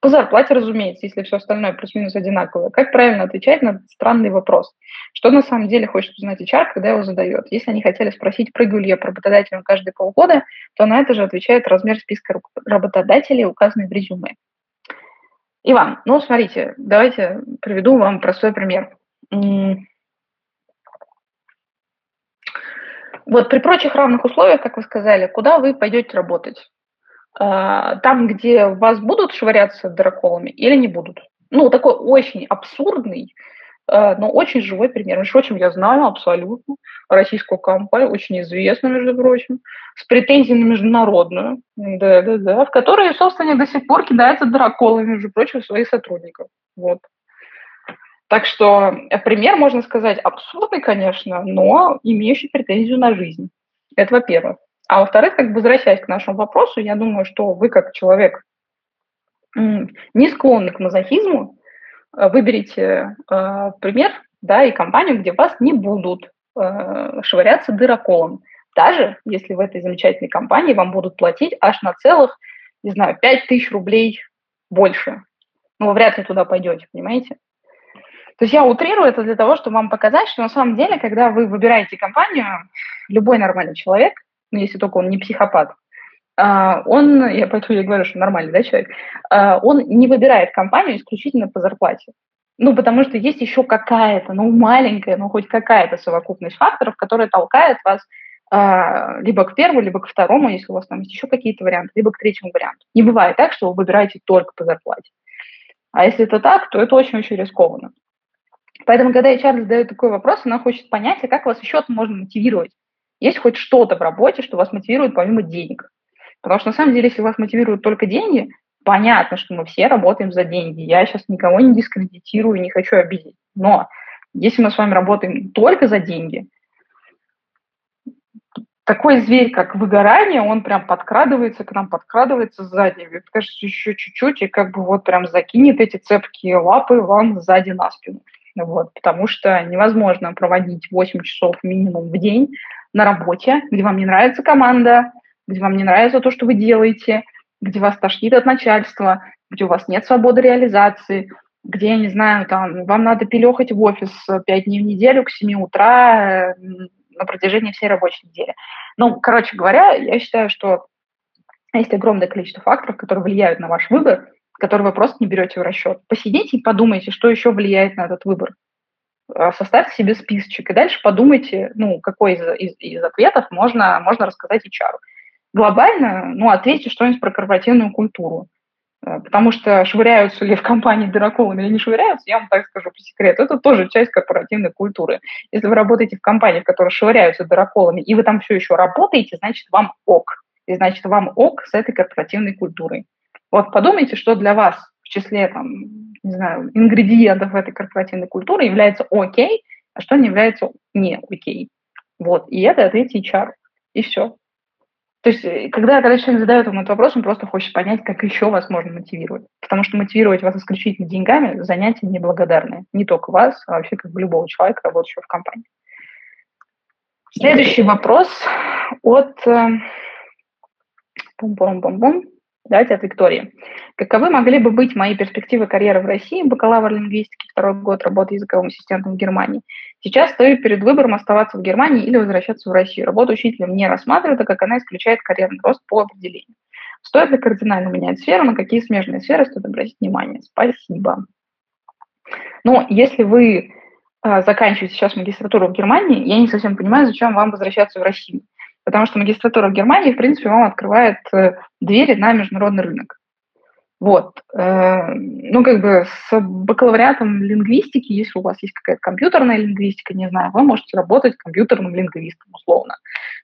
По зарплате, разумеется, если все остальное плюс-минус одинаковое. Как правильно отвечать на странный вопрос? Что на самом деле хочет узнать HR, когда его задает? Если они хотели спросить, прыгаю ли я по работодателям каждые полгода, то на это же отвечает размер списка работодателей, указанный в резюме. Иван, ну, смотрите, давайте приведу вам простой пример. Вот при прочих равных условиях, как вы сказали, куда вы пойдете работать? А, там, где вас будут швыряться драколами или не будут. Ну, такой очень абсурдный, а, но очень живой пример. Между прочим, я знаю абсолютно российскую компанию, очень известную, между прочим, с претензией на международную, да, да, да, в которой собственно, до сих пор кидается драколами, между прочим, своих сотрудников. Вот. Так что э, пример, можно сказать, абсурдный, конечно, но имеющий претензию на жизнь. Это во-первых. А во-вторых, как бы возвращаясь к нашему вопросу, я думаю, что вы как человек не склонный к мазохизму, э, выберите э, пример да, и компанию, где вас не будут э, швыряться дыроколом. Даже если в этой замечательной компании вам будут платить аж на целых, не знаю, 5 тысяч рублей больше. Ну, вы вряд ли туда пойдете, понимаете? То есть я утрирую это для того, чтобы вам показать, что на самом деле, когда вы выбираете компанию, любой нормальный человек – если только он не психопат, а, он, я поэтому я говорю, что нормальный да, человек, а, он не выбирает компанию исключительно по зарплате. Ну, потому что есть еще какая-то, ну, маленькая, ну, хоть какая-то совокупность факторов, которая толкает вас а, либо к первому, либо к второму, если у вас там есть еще какие-то варианты, либо к третьему варианту. Не бывает так, что вы выбираете только по зарплате. А если это так, то это очень-очень рискованно. Поэтому, когда HR задает такой вопрос, она хочет понять, а как вас еще можно мотивировать есть хоть что-то в работе, что вас мотивирует помимо денег. Потому что на самом деле, если вас мотивируют только деньги, понятно, что мы все работаем за деньги. Я сейчас никого не дискредитирую, не хочу обидеть. Но если мы с вами работаем только за деньги, такой зверь, как выгорание, он прям подкрадывается к нам, подкрадывается сзади. Мне кажется, еще чуть-чуть, и как бы вот прям закинет эти цепкие лапы вам сзади на спину. Вот, потому что невозможно проводить 8 часов минимум в день на работе, где вам не нравится команда, где вам не нравится то, что вы делаете, где вас тошнит от начальства, где у вас нет свободы реализации, где, я не знаю, там, вам надо пилехать в офис 5 дней в неделю к 7 утра э, на протяжении всей рабочей недели. Ну, короче говоря, я считаю, что есть огромное количество факторов, которые влияют на ваш выбор, которые вы просто не берете в расчет. Посидите и подумайте, что еще влияет на этот выбор. А, составьте себе списочек и дальше подумайте, ну, какой из, из, из ответов можно, можно рассказать HR. Глобально, ну, ответьте что-нибудь про корпоративную культуру. Э, потому что швыряются ли в компании дыроколами или не швыряются, я вам так скажу по секрету, это тоже часть корпоративной культуры. Если вы работаете в компании, в которой швыряются дыроколами, и вы там все еще работаете, значит, вам ок. И значит, вам ок с этой корпоративной культурой. Вот подумайте, что для вас в числе там, не знаю, ингредиентов этой корпоративной культуры является окей, а что не является не окей. Вот, и это ответь HR, и все. То есть, э, когда, когда человек задает вам этот вопрос, он просто хочет понять, как еще вас можно мотивировать. Потому что мотивировать вас исключительно деньгами – занятие неблагодарное. Не только вас, а вообще как бы любого человека, работающего в компании. Следующий вопрос от пум-пум-пум-пум. Давайте от Виктории. Каковы могли бы быть мои перспективы карьеры в России, бакалавр лингвистики, второй год работы языковым ассистентом в Германии? Сейчас стою перед выбором оставаться в Германии или возвращаться в Россию. Работу учителем не рассматриваю, так как она исключает карьерный рост по определению. Стоит ли кардинально менять сферу, на какие смежные сферы стоит обратить внимание? Спасибо. Ну, если вы э, заканчиваете сейчас магистратуру в Германии, я не совсем понимаю, зачем вам возвращаться в Россию. Потому что магистратура в Германии, в принципе, вам открывает э, двери на международный рынок. Вот. Э, ну, как бы с бакалавриатом лингвистики, если у вас есть какая-то компьютерная лингвистика, не знаю, вы можете работать компьютерным лингвистом, условно.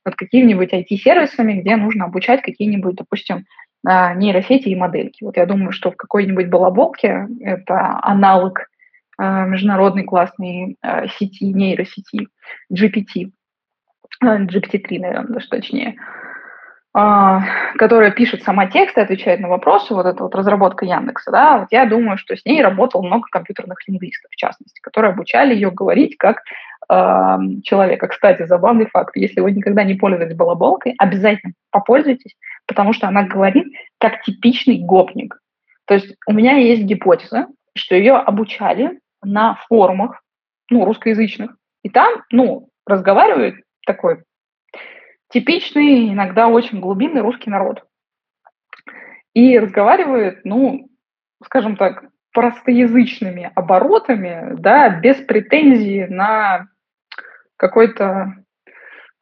Над какими-нибудь IT-сервисами, где нужно обучать какие-нибудь, допустим, э, нейросети и модельки. Вот я думаю, что в какой-нибудь балаболке, это аналог международной классной сети, нейросети, GPT, GPT-3, наверное, даже точнее, а, которая пишет сама текст и отвечает на вопросы, вот эта вот разработка Яндекса, да, вот я думаю, что с ней работало много компьютерных лингвистов, в частности, которые обучали ее говорить как э, человека. Кстати, забавный факт, если вы никогда не пользовались балаболкой, обязательно попользуйтесь, потому что она говорит как типичный гопник. То есть у меня есть гипотеза, что ее обучали на форумах, ну, русскоязычных, и там, ну, разговаривают такой типичный, иногда очень глубинный русский народ. И разговаривает, ну, скажем так, простоязычными оборотами, да, без претензий на какой-то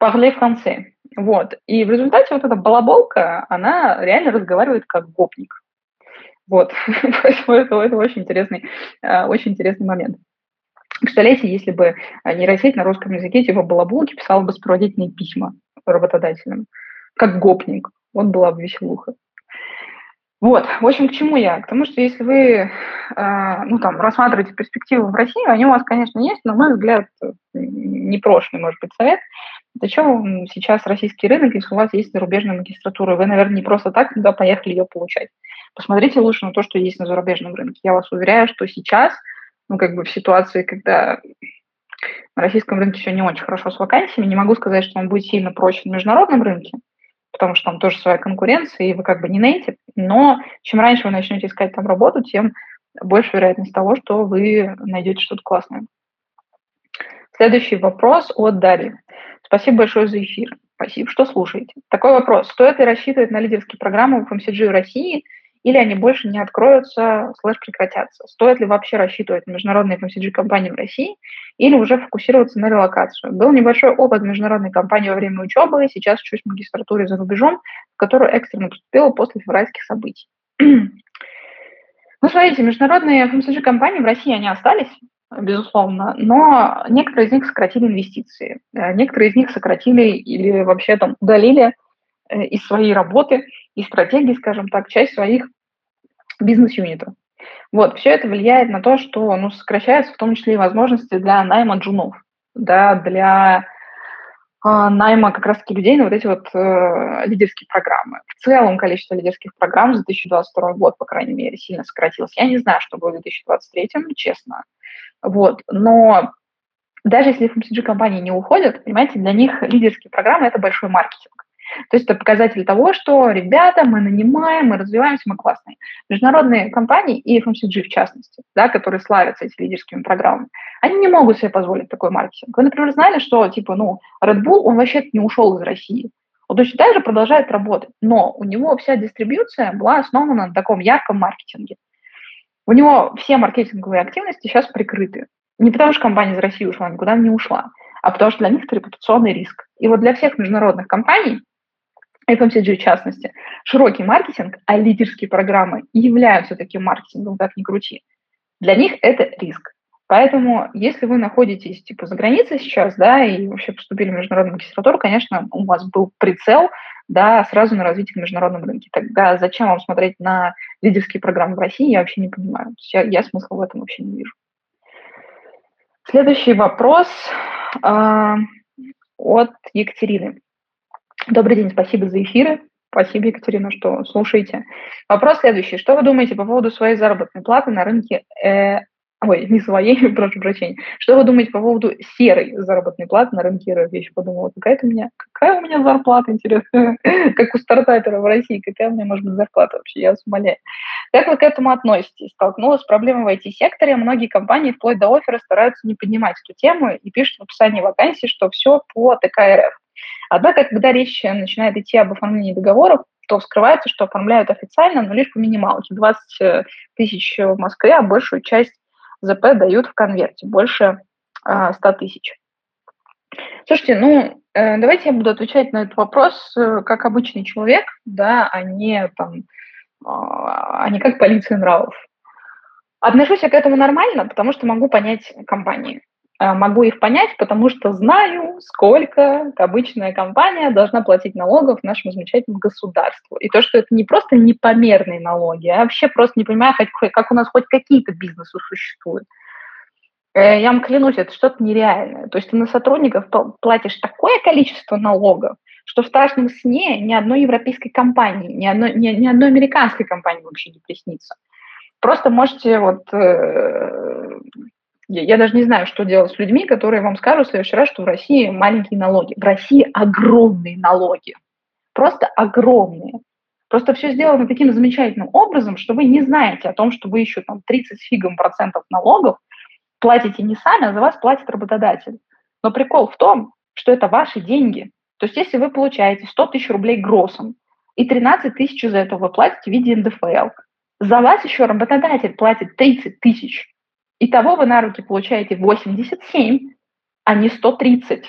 parler français. Вот. И в результате вот эта балаболка, она реально разговаривает как гопник. Вот. Поэтому это, это очень интересный, э, очень интересный момент. Представляете, если бы нейросеть на русском языке типа балаболки писала бы сопроводительные письма работодателям, как гопник. Вот была бы веселуха. Вот, в общем, к чему я? К тому, что если вы, э, ну, там, рассматриваете перспективы в России, они у вас, конечно, есть, но, на мой взгляд, непрошенный, может быть, совет. Зачем сейчас российский рынок, если у вас есть зарубежная магистратура? Вы, наверное, не просто так туда поехали ее получать. Посмотрите лучше на то, что есть на зарубежном рынке. Я вас уверяю, что сейчас, ну, как бы в ситуации, когда на российском рынке все не очень хорошо с вакансиями. Не могу сказать, что он будет сильно проще на международном рынке, потому что там тоже своя конкуренция, и вы как бы не нейтив. Но чем раньше вы начнете искать там работу, тем больше вероятность того, что вы найдете что-то классное. Следующий вопрос от Дарьи. Спасибо большое за эфир. Спасибо, что слушаете. Такой вопрос. Стоит ли рассчитывать на лидерские программы в FMCG в России – или они больше не откроются, слэш прекратятся. Стоит ли вообще рассчитывать на международные FMCG-компании в России или уже фокусироваться на релокацию? Был небольшой опыт международной компании во время учебы, сейчас учусь в магистратуре за рубежом, в которую экстренно поступила после февральских событий. Ну, смотрите, международные FMCG-компании в России, они остались, безусловно, но некоторые из них сократили инвестиции, э, некоторые из них сократили или вообще там удалили из своей работы и стратегии, скажем так, часть своих бизнес-юнита. Вот, все это влияет на то, что ну, сокращаются в том числе и возможности для найма джунов, да, для э, найма как раз-таки людей на вот эти вот э, лидерские программы. В целом количество лидерских программ за 2022 год, по крайней мере, сильно сократилось. Я не знаю, что будет в 2023, честно. Вот, но даже если FMCG-компании не уходят, понимаете, для них лидерские программы – это большой маркетинг. То есть это показатель того, что, ребята, мы нанимаем, мы развиваемся, мы классные. Международные компании и FMCG в частности, да, которые славятся этими лидерскими программами, они не могут себе позволить такой маркетинг. Вы, например, знали, что, типа, ну, Red Bull, он вообще не ушел из России. Он точно так же продолжает работать, но у него вся дистрибьюция была основана на таком ярком маркетинге. У него все маркетинговые активности сейчас прикрыты. Не потому что компания из России ушла, никуда не ушла, а потому что для них это репутационный риск. И вот для всех международных компаний FMCG в частности, широкий маркетинг, а лидерские программы являются таким маркетингом, как ни крути. Для них это риск. Поэтому, если вы находитесь типа за границей сейчас, да, и вообще поступили в международную магистратуру, конечно, у вас был прицел, да, сразу на развитие в международном рынке. Тогда зачем вам смотреть на лидерские программы в России, я вообще не понимаю. Я, я смысла в этом вообще не вижу. Следующий вопрос э, от Екатерины. Добрый день, спасибо за эфиры. Спасибо, Екатерина, что слушаете. Вопрос следующий. Что вы думаете по поводу своей заработной платы на рынке э, ой, не своей, прошу прощения. Что вы думаете по поводу серой заработной платы на рынке РФ? Я еще подумала, какая у меня, какая у меня зарплата, интересно, как у стартапера в России, какая у меня может быть зарплата вообще, я вас умоляю. Как вы к этому относитесь? Столкнулась с проблемой в IT-секторе, многие компании вплоть до оффера стараются не поднимать эту тему и пишут в описании вакансии, что все по ТК РФ. Однако, когда речь начинает идти об оформлении договоров, то скрывается, что оформляют официально, но лишь по минималке. 20 тысяч в Москве, а большую часть ЗП дают в конверте, больше 100 тысяч. Слушайте, ну, э, давайте я буду отвечать на этот вопрос э, как обычный человек, да, а не там, а, а не как полиция нравов. Отношусь я к этому нормально, потому что могу понять компании. Э, могу их понять, потому что знаю, сколько обычная компания должна платить налогов нашему замечательному государству. И то, что это не просто непомерные налоги, а вообще просто не понимаю, как у нас хоть какие-то бизнесы существуют. Э, я вам клянусь, это что-то нереальное. То есть ты на сотрудников платишь такое количество налогов, что в страшном сне ни одной европейской компании, ни одной, ни, ни одной американской компании вообще не приснится. Просто можете вот э, я, я даже не знаю, что делать с людьми, которые вам скажут в следующий раз, что в России маленькие налоги. В России огромные налоги. Просто огромные. Просто все сделано таким замечательным образом, что вы не знаете о том, что вы еще там 30 фигом процентов налогов платите не сами, а за вас платит работодатель. Но прикол в том, что это ваши деньги. То есть если вы получаете 100 тысяч рублей гроссом, и 13 тысяч за это вы платите в виде НДФЛ, за вас еще работодатель платит 30 тысяч. Итого вы на руки получаете 87, а не 130.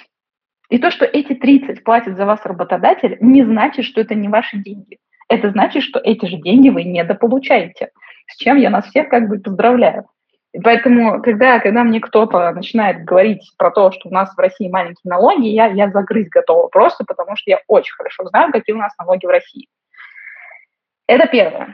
И то, что эти 30 платит за вас работодатель, не значит, что это не ваши деньги. Это значит, что эти же деньги вы недополучаете, с чем я нас всех как бы поздравляю. И поэтому, когда, когда мне кто-то начинает говорить про то, что у нас в России маленькие налоги, я, я загрызть готова просто, потому что я очень хорошо знаю, какие у нас налоги в России. Это первое.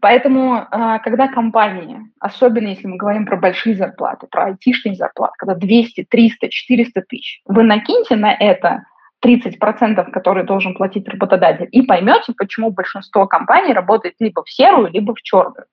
Поэтому, а, когда компании, особенно если мы говорим про большие зарплаты, про айтишные зарплаты, когда 200, 300, 400 тысяч, вы накиньте на это 30%, которые должен платить работодатель, и поймете, почему большинство компаний работает либо в серую, либо в черную.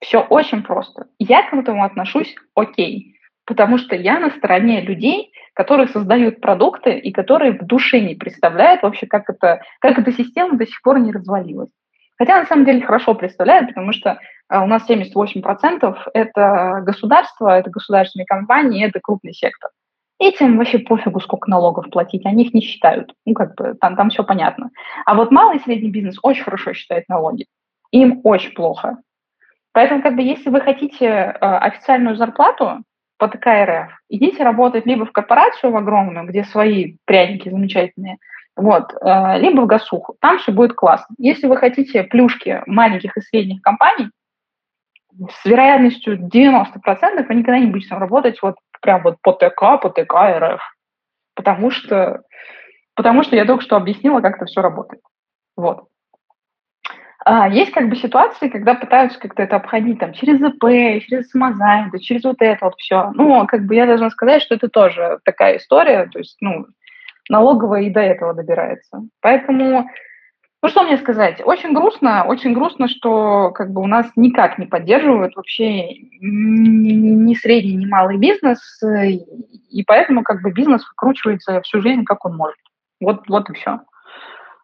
Все очень просто. Я к этому отношусь окей, потому что я на стороне людей, которые создают продукты и которые в душе не представляют вообще, как, это, как эта система до сих пор не развалилась. Хотя на самом деле хорошо представляют, потому что э, у нас 78% это государство, это государственные компании, это крупный сектор. Этим вообще пофигу, сколько налогов платить, они их не считают. Ну, как бы там, там все понятно. А вот малый и средний бизнес очень хорошо считает налоги. Им очень плохо. Поэтому, как бы, если вы хотите э, официальную зарплату по ТК идите работать либо в корпорацию в огромную, где свои пряники замечательные, вот, э, либо в гасуху. Там все будет классно. Если вы хотите плюшки маленьких и средних компаний, с вероятностью 90% вы никогда не будете там работать вот прям вот по ТК, по ТК РФ. Потому что, потому что я только что объяснила, как это все работает. Вот. А, есть как бы ситуации, когда пытаются как-то это обходить там через ЗП, через самозанятый, через вот это вот все. Ну, как бы я должна сказать, что это тоже такая история, то есть, ну, налоговая и до этого добирается. Поэтому, ну что мне сказать, очень грустно, очень грустно, что как бы у нас никак не поддерживают вообще ни, ни средний, ни малый бизнес, и поэтому как бы бизнес выкручивается всю жизнь, как он может. Вот, вот и все.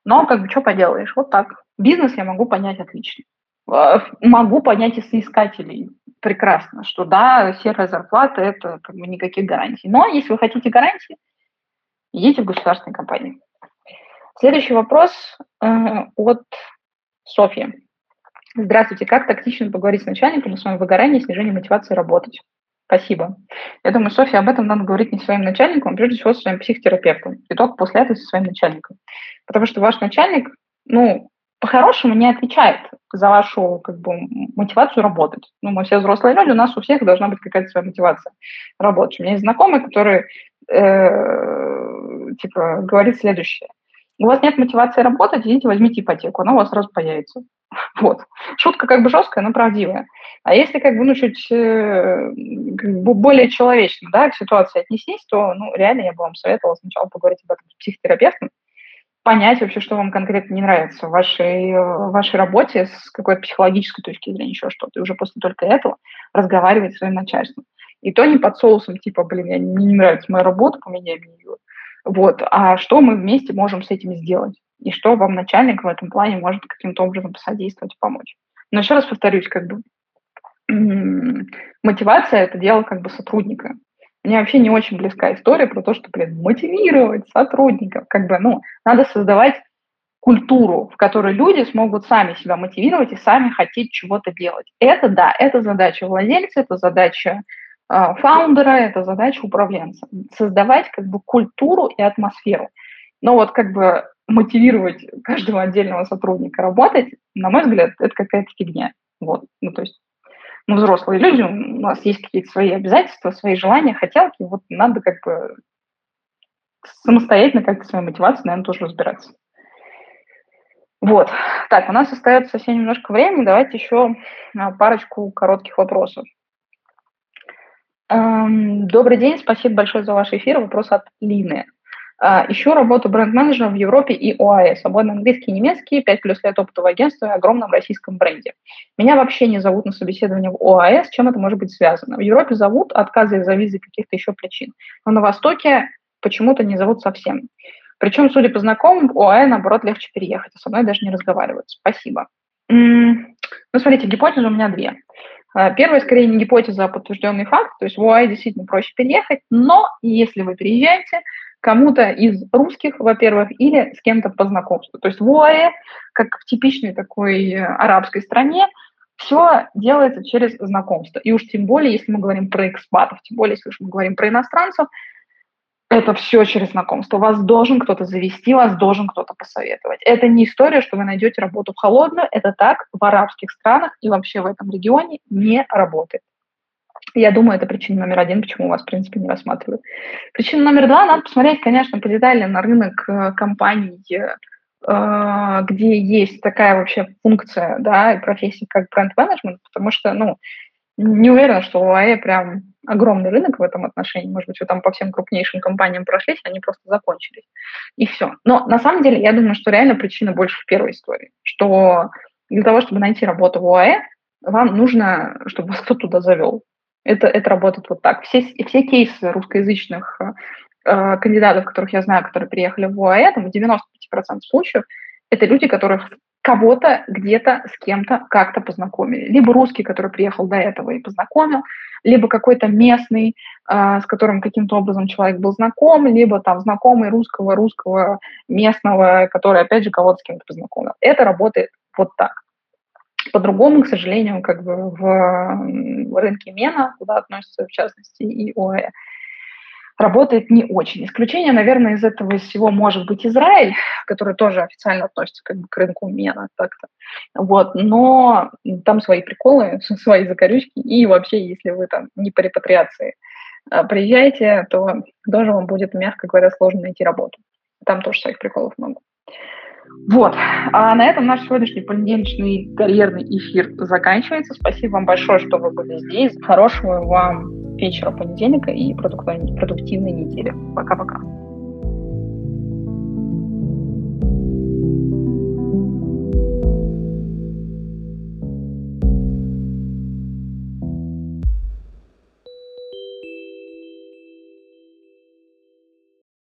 Но как бы что поделаешь, вот так. Бизнес я могу понять отлично. А, могу понять и соискателей прекрасно, что да, серая зарплата – это как бы никаких гарантий. Но если вы хотите гарантии, идите в государственные компании. Следующий вопрос э, от Софьи. Здравствуйте, как тактично поговорить с начальником о своем выгорании и снижении мотивации работать? Спасибо. Я думаю, Софья, об этом надо говорить не своим начальником, а прежде всего со своим психотерапевтом. И только после этого со своим начальником. Потому что ваш начальник, ну, по-хорошему не отвечает за вашу как бы, мотивацию работать. Ну, мы все взрослые люди, у нас у всех должна быть какая-то своя мотивация работать. У меня есть знакомые, которые э, типа говорит следующее. У вас нет мотивации работать, идите возьмите ипотеку, она у вас сразу появится. Вот. Шутка как бы жесткая, но правдивая. А если как бы, ну, чуть э, более человечно, да, к ситуации отнестись, то, ну, реально я бы вам советовала сначала поговорить об этом с психотерапевтом, понять вообще, что вам конкретно не нравится в вашей, в вашей работе с какой-то психологической точки зрения, еще что-то. И уже после только этого разговаривать с своим начальством. И то не под соусом, типа, блин, мне не нравится моя работа, поменяй мне ее. Вот. А что мы вместе можем с этим сделать? И что вам начальник в этом плане может каким-то образом посодействовать, помочь? Но еще раз повторюсь, как бы мотивация – это дело как бы сотрудника. Мне вообще не очень близка история про то, что, блин, мотивировать сотрудников. Как бы, ну, надо создавать культуру, в которой люди смогут сами себя мотивировать и сами хотеть чего-то делать. Это да, это задача владельца, это задача фаундера, это задача управленца. Создавать как бы культуру и атмосферу. Но вот как бы мотивировать каждого отдельного сотрудника работать, на мой взгляд, это какая-то фигня. Вот. Ну, то есть мы взрослые люди, у нас есть какие-то свои обязательства, свои желания, хотелки, вот надо как бы самостоятельно как-то своей мотивацией, наверное, тоже разбираться. Вот. Так, у нас остается совсем немножко времени. Давайте еще а, парочку коротких вопросов. Эм, добрый день, спасибо большое за ваш эфир. Вопрос от Лины. А, ищу работу бренд-менеджером в Европе и ОАЭ. Свободный английский и немецкий, 5 плюс лет опыта в агентстве и огромном российском бренде. Меня вообще не зовут на собеседование в ОАЭ. С чем это может быть связано? В Европе зовут, отказы из-за визы каких-то еще причин. Но на Востоке почему-то не зовут совсем. Причем, судя по знакомым, в ОАЭ, наоборот, легче переехать, а со мной даже не разговаривают. Спасибо. Ну, смотрите, гипотезы у меня две. А, первая, скорее, не гипотеза, а подтвержденный факт. То есть в ОАЭ действительно проще переехать, но если вы переезжаете, кому-то из русских, во-первых, или с кем-то по знакомству. То есть в ОАЭ, как в типичной такой э, арабской стране, все делается через знакомство. И уж тем более, если мы говорим про экспатов, тем более, если мы говорим про иностранцев, это все через знакомство. Вас должен кто-то завести, вас должен кто-то посоветовать. Это не история, что вы найдете работу в холодную. Это так в арабских странах и вообще в этом регионе не работает. Я думаю, это причина номер один, почему вас, в принципе, не рассматривают. Причина номер два, надо посмотреть, конечно, подетально на рынок э, компаний, э, где есть такая вообще функция, да, профессия, как бренд-менеджмент, потому что, ну, не уверена, что у АЭ прям огромный рынок в этом отношении. Может быть, вы там по всем крупнейшим компаниям прошлись, они просто закончились. И все. Но на самом деле, я думаю, что реально причина больше в первой истории, что для того, чтобы найти работу в ОАЭ, вам нужно, чтобы вас кто туда завел. Это, это работает вот так. Все, все кейсы русскоязычных э, кандидатов, которых я знаю, которые приехали в УАЭ, там в 95% случаев, это люди, которых кого-то где-то с кем-то как-то познакомили. Либо русский, который приехал до этого и познакомил, либо какой-то местный, э, с которым каким-то образом человек был знаком, либо там знакомый русского, русского местного, который, опять же, кого-то с кем-то познакомил. Это работает вот так. По-другому, к сожалению, как бы в, рынке мена, куда относятся в частности и ОЭ, работает не очень. Исключение, наверное, из этого всего может быть Израиль, который тоже официально относится как бы к рынку мена так-то. Вот. Но там свои приколы, свои закорючки, и вообще, если вы там не по репатриации а, приезжаете, то тоже вам будет, мягко говоря, сложно найти работу. Там тоже своих приколов много. Вот. А на этом наш сегодняшний понедельничный карьерный эфир заканчивается. Спасибо вам большое, что вы были здесь. Хорошего вам вечера понедельника и продуктивной недели. Пока-пока.